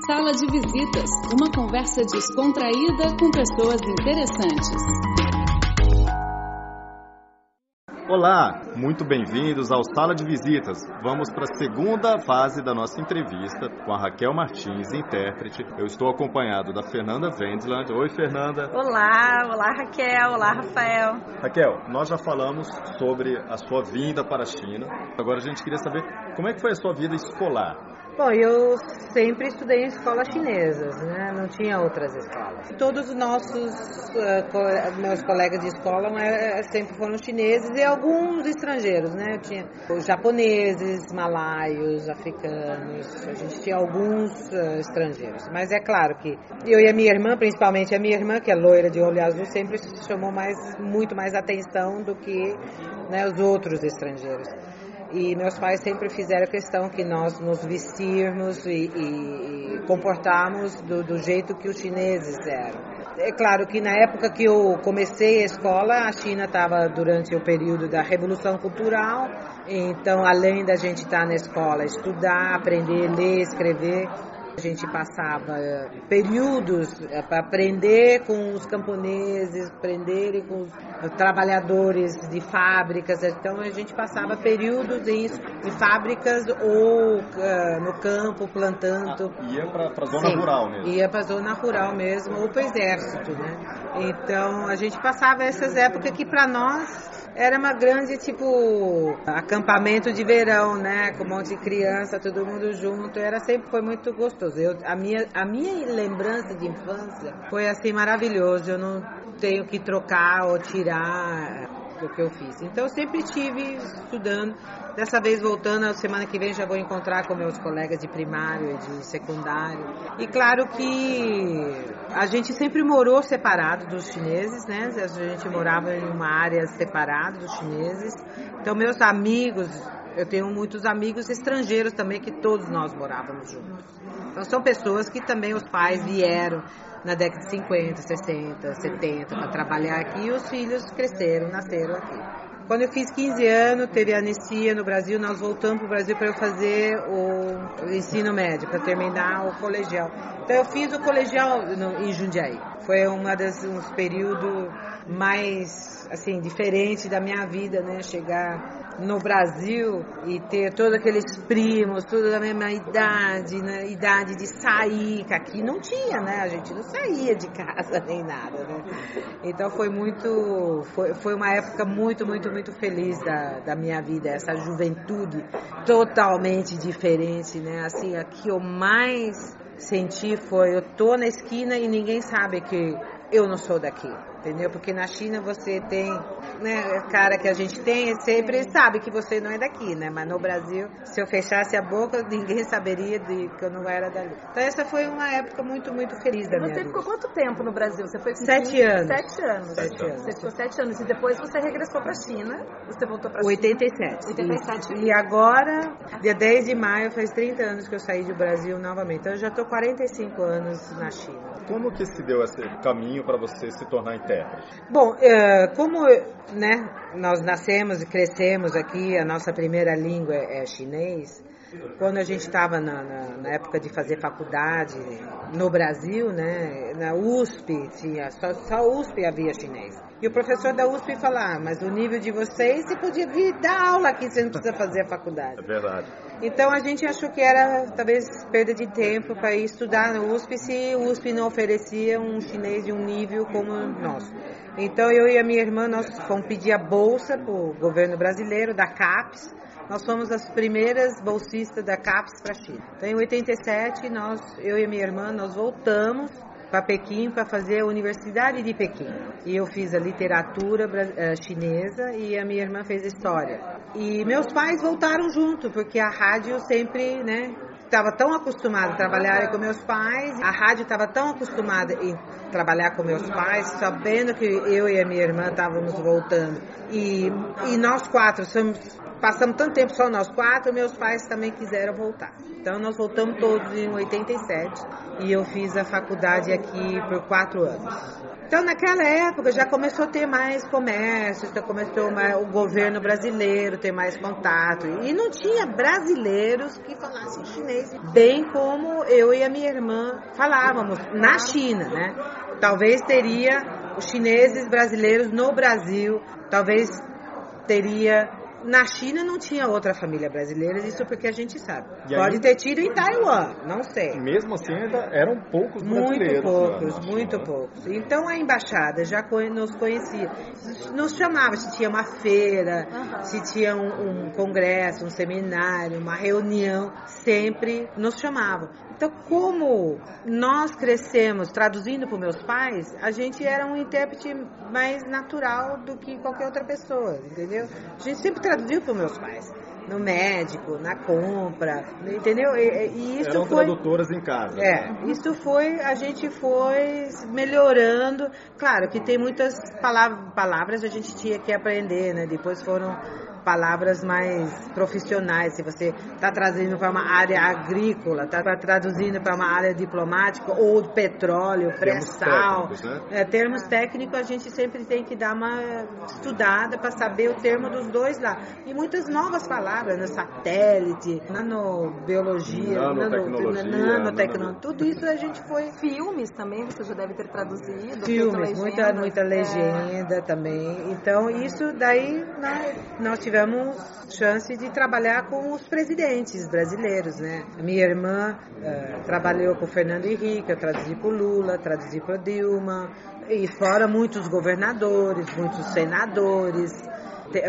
Sala de Visitas, uma conversa descontraída com pessoas interessantes. Olá, muito bem-vindos ao Sala de Visitas. Vamos para a segunda fase da nossa entrevista com a Raquel Martins, intérprete. Eu estou acompanhado da Fernanda Wendland. Oi, Fernanda. Olá, olá, Raquel. Olá, Rafael. Raquel, nós já falamos sobre a sua vinda para a China. Agora a gente queria saber como é que foi a sua vida escolar. Bom, eu sempre estudei em escolas chinesas, né? Não tinha outras escolas. Todos os nossos uh, meus colegas de escola uh, sempre foram chineses e alguns estrangeiros, né? Eu tinha japoneses, malaios, africanos. A gente tinha alguns uh, estrangeiros. Mas é claro que eu e a minha irmã, principalmente a minha irmã, que é loira de olho azul, sempre chamou mais, muito mais atenção do que né, os outros estrangeiros. E meus pais sempre fizeram questão que nós nos vestirmos e, e, comportarmos do, do jeito que os chineses eram. É claro que na época que eu comecei a escola, a China estava durante o período da Revolução Cultural, então além da gente estar na escola, estudar, aprender, ler, escrever, a gente passava eh, períodos eh, para aprender com os camponeses, aprender com os trabalhadores de fábricas. Então a gente passava períodos em, em fábricas ou uh, no campo plantando. Ah, ia para a zona Sim, rural mesmo? Ia para a zona rural mesmo ou para o exército, né? Então a gente passava essas épocas que para nós era uma grande, tipo, acampamento de verão, né? Com um monte de criança, todo mundo junto. Era sempre, foi muito gostoso. Eu, a, minha, a minha lembrança de infância foi, assim, maravilhoso. Eu não tenho que trocar ou tirar do que eu fiz. Então, eu sempre estive estudando. Dessa vez voltando, a semana que vem já vou encontrar com meus colegas de primário e de secundário. E claro que a gente sempre morou separado dos chineses, né? A gente morava em uma área separada dos chineses. Então meus amigos, eu tenho muitos amigos estrangeiros também que todos nós morávamos juntos. Então são pessoas que também os pais vieram na década de 50, 60, 70 para trabalhar aqui e os filhos cresceram, nasceram aqui. Quando eu fiz 15 anos, teve anistia no Brasil, nós voltamos para o Brasil para eu fazer o ensino médio, para terminar o colegial. Então eu fiz o colegial no, em Jundiaí. Foi uma das uns períodos mais assim diferente da minha vida, né? Chegar no Brasil e ter todos aqueles primos, toda da mesma idade, né? idade de sair, que aqui não tinha, né? A gente não saía de casa nem nada, né? Então foi muito, foi, foi uma época muito, muito, muito feliz da, da minha vida, essa juventude totalmente diferente, né? Assim, a que eu mais senti foi, eu tô na esquina e ninguém sabe que eu não sou daqui entendeu? Porque na China você tem, né, cara que a gente tem, sempre sabe que você não é daqui, né? Mas no Brasil, se eu fechasse a boca, ninguém saberia de que eu não era dali. Então essa foi uma época muito, muito feliz da minha vida. Você ficou quanto tempo no Brasil? Você foi sete anos. Sete anos. Sete anos. Você ficou sete anos e depois você regressou para a China. Você voltou para 87. 87. E, e agora, dia 10 de maio, faz 30 anos que eu saí do Brasil novamente. Então eu já estou 45 anos na China. Como que se deu esse caminho para você se tornar Bom, é, como né, nós nascemos e crescemos aqui, a nossa primeira língua é chinês, quando a gente estava na, na, na, época de fazer faculdade no Brasil, né, na USP, tinha, só, só USP havia chinês. E o professor da USP falava, ah, mas o nível de vocês, você podia vir dar aula aqui, você não precisa fazer a faculdade. É verdade. Então a gente achou que era talvez perda de tempo para ir estudar na USP se o USP não oferecia um chinês de um nível como o nosso. Então eu e a minha irmã, nós fomos pedir a bolsa para o governo brasileiro, da CAPES, nós fomos as primeiras bolsistas da CAPES para a China. Então, em 87, nós, eu e minha irmã, nós voltamos para Pequim para fazer a Universidade de Pequim. E eu fiz a literatura eh, chinesa e a minha irmã fez história. E meus pais voltaram junto, porque a rádio sempre, né, estava tão acostumada a trabalhar com meus pais, a rádio estava tão acostumada em trabalhar com meus pais, sabendo que eu e a minha irmã estávamos voltando. E, e nós quatro somos passamos tanto tempo só nós quatro, meus pais também quiseram voltar. Então nós voltamos todos em 87 e eu fiz a faculdade aqui por quatro anos. Então, naquela época, já começou a ter mais comércio, já começou mais, o governo brasileiro ter mais contato. E não tinha brasileiros que falassem chinês, bem como eu e a minha irmã falávamos, na China, né? Talvez teria os chineses brasileiros no Brasil, talvez teria na China não tinha outra família brasileira, isso porque a gente sabe. E Pode aí, ter tido em Taiwan, não sei. Mesmo assim, ainda eram poucos brasileiros. Muito poucos, muito poucos. Então a embaixada já nos conhecia. Nos chamava se tinha uma feira, uhum. se tinha um, um congresso, um seminário, uma reunião, sempre nos chamavam. Então, como nós crescemos traduzindo para meus pais, a gente era um intérprete mais natural do que qualquer outra pessoa, entendeu? A gente sempre traduziu para meus pais no médico, na compra, entendeu? E, e isso Eram foi tradutoras em casa. É, isso foi a gente foi melhorando. Claro que tem muitas palavras, palavras a gente tinha que aprender, né? Depois foram palavras mais profissionais. Se você está traduzindo para uma área agrícola, está traduzindo para uma área diplomática ou petróleo, pré-sal. Termos, né? é, termos técnicos a gente sempre tem que dar uma estudada para saber o termo dos dois lá. E muitas novas palavras, né? satélite, nanobiologia, nanotecnologia, nanotecnologia, tudo isso a gente foi. Filmes também você já deve ter traduzido. Filmes, muita, muita legenda é. também. Então isso daí nós, nós tivemos tivemos chance de trabalhar com os presidentes brasileiros, né? Minha irmã uh, trabalhou com o Fernando Henrique, eu traduzi para o Lula, traduzi para Dilma, e fora muitos governadores, muitos senadores,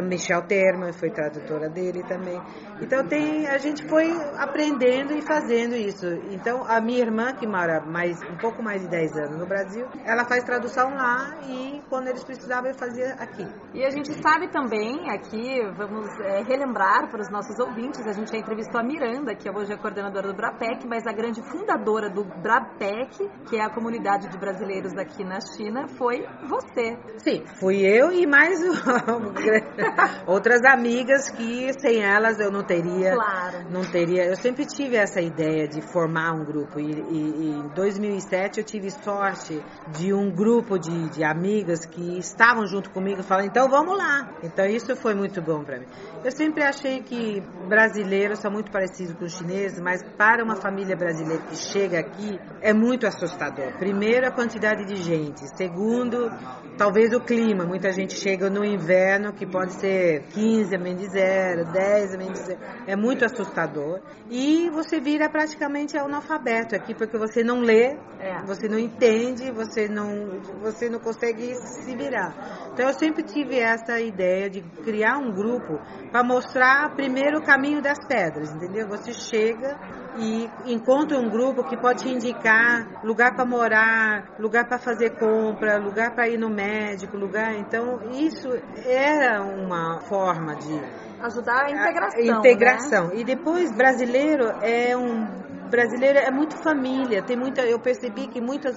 Michel Terma foi tradutora dele também. Então tem, a gente foi aprendendo e fazendo isso. Então a minha irmã, que mora mais, um pouco mais de 10 anos no Brasil, ela faz tradução lá e quando eles precisavam eu fazia aqui. E a gente sabe também, aqui, vamos é, relembrar para os nossos ouvintes, a gente já entrevistou a Miranda, que hoje é coordenadora do BRAPEC, mas a grande fundadora do BRAPEC, que é a comunidade de brasileiros aqui na China, foi você. Sim, fui eu e mais outras amigas que sem elas eu não teria, claro. não teria. Eu sempre tive essa ideia de formar um grupo e, e, e em 2007 eu tive sorte de um grupo de, de amigas que estavam junto comigo falaram então vamos lá. Então isso foi muito bom para mim. Eu sempre achei que brasileiros são muito parecidos com os chineses, mas para uma família brasileira que chega aqui é muito assustador. Primeiro a quantidade de gente, segundo talvez o clima. Muita gente chega no inverno que pode ser 15 a menos de zero, 10 a menos de zero. É muito assustador. E você vira praticamente analfabeto aqui, porque você não lê, é. você não entende, você não, você não consegue se virar. Então eu sempre tive essa ideia de criar um grupo para mostrar primeiro o caminho das pedras, entendeu? Você chega e encontra um grupo que pode te indicar lugar para morar, lugar para fazer compra, lugar para ir no médico, lugar. Então, isso era uma forma de ajudar a integração. A integração. Né? E depois brasileiro é um brasileiro é muito família, tem muita eu percebi que muitas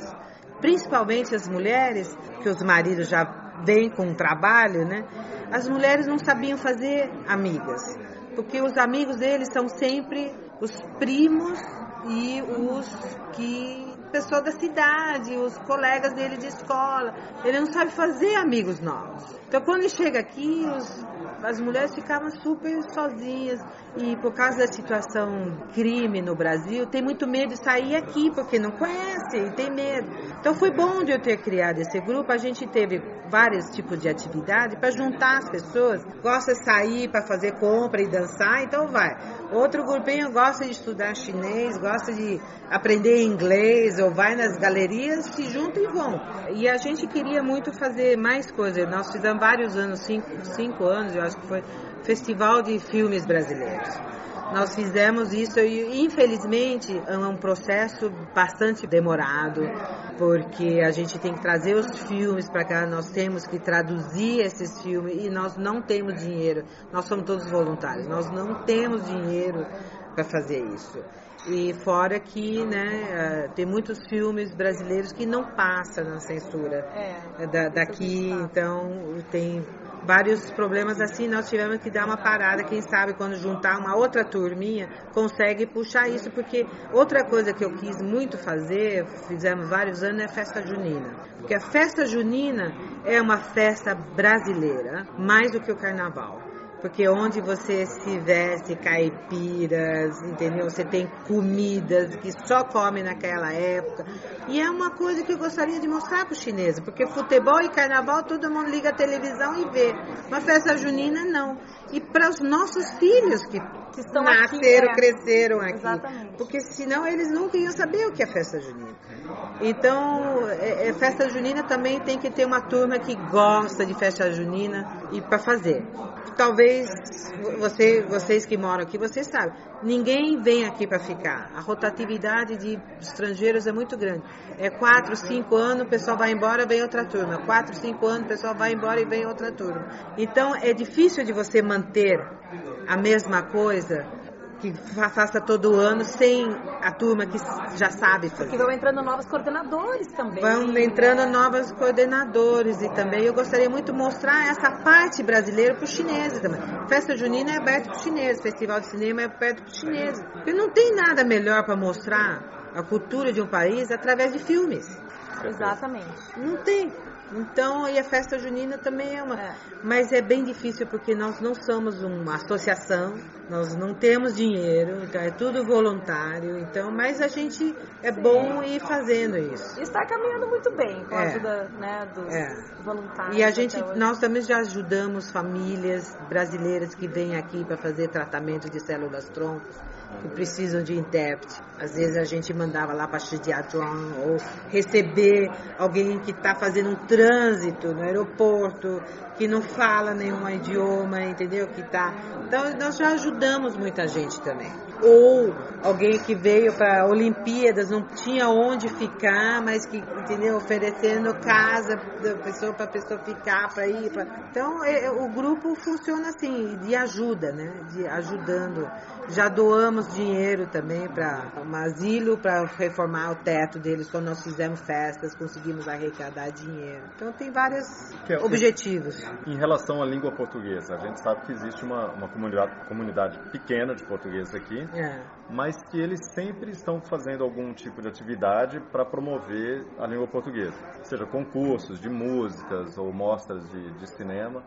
principalmente as mulheres, que os maridos já vêm com o trabalho, né? As mulheres não sabiam fazer amigas, porque os amigos deles são sempre os primos e os que pessoa da cidade, os colegas dele de escola. Ele não sabe fazer amigos novos. Então quando ele chega aqui, os, as mulheres ficavam super sozinhas e por causa da situação crime no Brasil, tem muito medo de sair aqui porque não conhece e tem medo. Então foi bom de eu ter criado esse grupo. A gente teve vários tipos de atividade para juntar as pessoas. Gosta de sair para fazer compra e dançar, então vai. Outro grupinho gosta de estudar chinês, gosta de aprender inglês ou vai nas galerias, se juntam e vão. E a gente queria muito fazer mais coisas. Nós fizemos vários anos, cinco, cinco anos, eu acho que foi Festival de Filmes Brasileiros. Nós fizemos isso e, infelizmente, é um processo bastante demorado, porque a gente tem que trazer os filmes para cá, nós temos que traduzir esses filmes e nós não temos dinheiro. Nós somos todos voluntários, nós não temos dinheiro para fazer isso. E fora que, né, eh, tem muitos filmes brasileiros que não passam na censura é, da, daqui, então tem vários problemas assim, nós tivemos que dar uma parada. Quem sabe quando juntar uma outra turminha, consegue puxar isso, porque outra coisa que eu quis muito fazer, fizemos vários anos, é a festa junina. Porque a festa junina é uma festa brasileira, mais do que o carnaval porque onde você se veste caipiras, entendeu? Você tem comidas que só come naquela época. E é uma coisa que eu gostaria de mostrar para os chineses, porque futebol e carnaval todo mundo liga a televisão e vê. Uma festa junina não. E para os nossos filhos que, que nasceram, aqui, é. cresceram aqui. Exatamente. Porque senão eles nunca iam saber o que é festa junina. Então, é, é, festa junina também tem que ter uma turma que gosta de festa junina e para fazer talvez você, vocês que moram aqui, vocês sabem, ninguém vem aqui para ficar. A rotatividade de estrangeiros é muito grande. É quatro, cinco anos, o pessoal vai embora, vem outra turma. Quatro, cinco anos, o pessoal vai embora e vem outra turma. Então é difícil de você manter a mesma coisa que faça todo ano sem a turma que já sabe fazer. Porque vão entrando novos coordenadores também. Vão entrando né? novos coordenadores e também eu gostaria muito de mostrar essa parte brasileira para os chineses também. Festa junina é aberta para os chineses, festival de cinema é aberto para os chineses. Porque não tem nada melhor para mostrar a cultura de um país através de filmes. Exatamente. Não tem. Então, e a festa junina também é uma. É. Mas é bem difícil porque nós não somos uma associação, nós não temos dinheiro, então é tudo voluntário. Então, mas a gente é Sim. bom ir fazendo isso. Está caminhando muito bem com a é. ajuda né, dos é. voluntários. E a gente, nós também já ajudamos famílias brasileiras que vêm aqui para fazer tratamento de células troncos que precisam de intérprete. Às vezes a gente mandava lá para Shijiazhuang ou receber alguém que está fazendo um trânsito no aeroporto, que não fala nenhum idioma, entendeu? Que tá. Então nós já ajudamos muita gente também. Ou alguém que veio para Olimpíadas, não tinha onde ficar, mas que, entendeu, oferecendo casa da pessoa para a pessoa ficar, para ir. Pra... Então é, é, o grupo funciona assim, de ajuda, né? De ajudando. Já doamos dinheiro também para um asilo para reformar o teto deles quando nós fizemos festas, conseguimos arrecadar dinheiro. Então tem vários é, objetivos. Em relação à língua portuguesa, a gente sabe que existe uma, uma comunidade, comunidade pequena de portugueses aqui, é. mas que eles sempre estão fazendo algum tipo de atividade para promover a língua portuguesa, seja concursos de músicas ou mostras de, de cinema.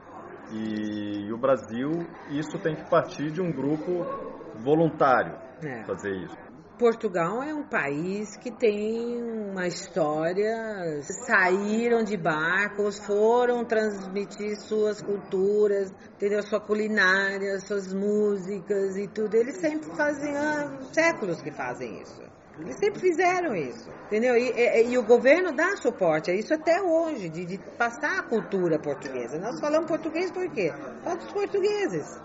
E, e o Brasil, isso tem que partir de um grupo voluntário é. fazer isso. Portugal é um país que tem uma história, saíram de barcos, foram transmitir suas culturas, entendeu? Sua culinária, suas músicas e tudo. Eles sempre fazem há séculos que fazem isso. Eles sempre fizeram isso, entendeu? E, e, e, o governo dá suporte a isso até hoje, de, de passar a cultura portuguesa. Nós falamos português por quê? Falta os portugueses.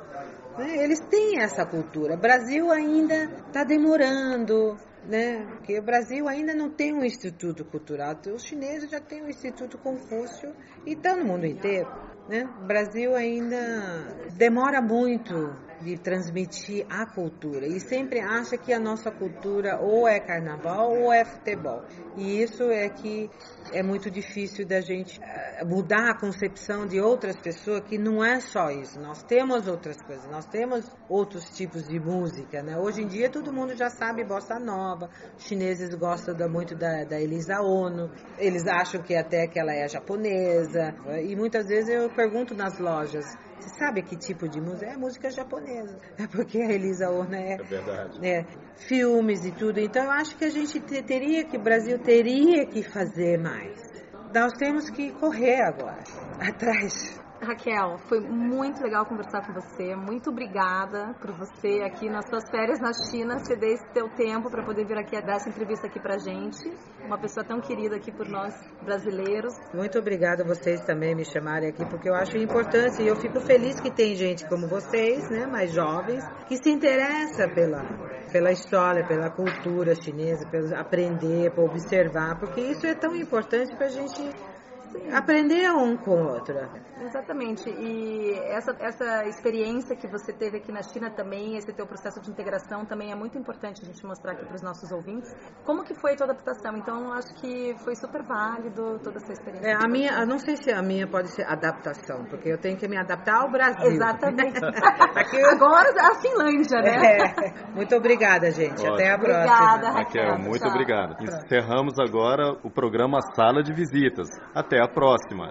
Né? Eles têm essa cultura. O Brasil ainda está demorando, né? Porque o Brasil ainda não tem um instituto cultural. Os chineses já têm um instituto Confúcio e está no mundo inteiro, né? O Brasil ainda demora muito de transmitir a cultura e sempre acha que a nossa cultura ou é carnaval ou é futebol. E isso é que é muito difícil da gente eh, mudar a concepção de outras pessoas que não é só isso. Nós temos outras coisas, nós temos outros tipos de música, né? Hoje em dia todo mundo já sabe bossa nova, os chineses gostam muito da, da Elisa Ono, eles acham que até que ela é japonesa, e muitas vezes eu pergunto nas lojas, você sabe que tipo de música? É música japonesa. É porque a Elisa Ono é, é, verdade. é filmes e tudo. Então eu acho que a gente teria que, o Brasil teria que fazer mais. Nós temos que correr agora, atrás. Raquel, foi muito legal conversar com você. Muito obrigada por você aqui nas suas férias na China, ceder esse teu tempo para poder vir aqui dar essa entrevista aqui pra gente. Uma pessoa tão querida aqui por nós brasileiros. Muito obrigada a vocês também me chamarem aqui, porque eu acho importante e eu fico feliz que tem gente como vocês, né, mais jovens, que se interessa pela pela história, pela cultura chinesa, para aprender, para observar, porque isso é tão importante para a gente aprender um com o outro. Exatamente. E essa, essa experiência que você teve aqui na China também, esse teu processo de integração também é muito importante a gente mostrar aqui para os nossos ouvintes. Como que foi a tua adaptação? Então, acho que foi super válido toda essa experiência. É, a minha, eu não sei se a minha pode ser adaptação, porque eu tenho que me adaptar ao Brasil. Exatamente. Agora a Finlândia, né? É. Muito obrigada, gente. Ótimo. Até a próxima. Obrigada, Raquel. Raquel muito obrigado. Encerramos agora o programa Sala de Visitas. Até a próxima.